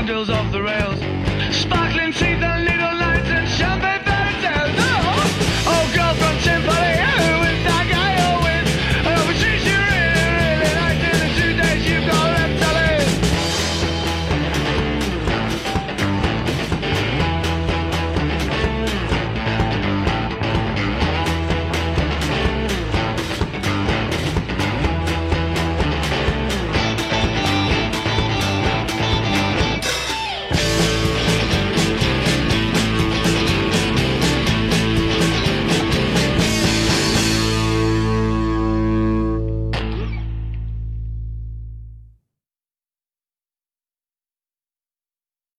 scoundrels off the rails.